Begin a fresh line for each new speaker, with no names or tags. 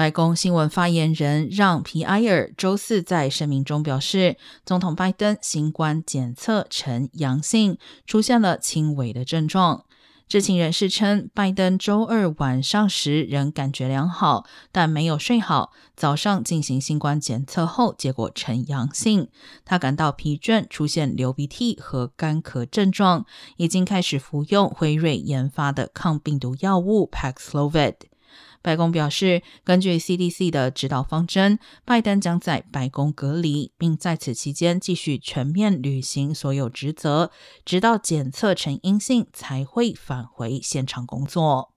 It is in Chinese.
白宫新闻发言人让皮埃尔周四在声明中表示，总统拜登新冠检测呈阳性，出现了轻微的症状。知情人士称，拜登周二晚上时仍感觉良好，但没有睡好。早上进行新冠检测后，结果呈阳性。他感到疲倦，出现流鼻涕和干咳症状，已经开始服用辉瑞研发的抗病毒药物 Paxlovid。白宫表示，根据 CDC 的指导方针，拜登将在白宫隔离，并在此期间继续全面履行所有职责，直到检测呈阴性才会返回现场工作。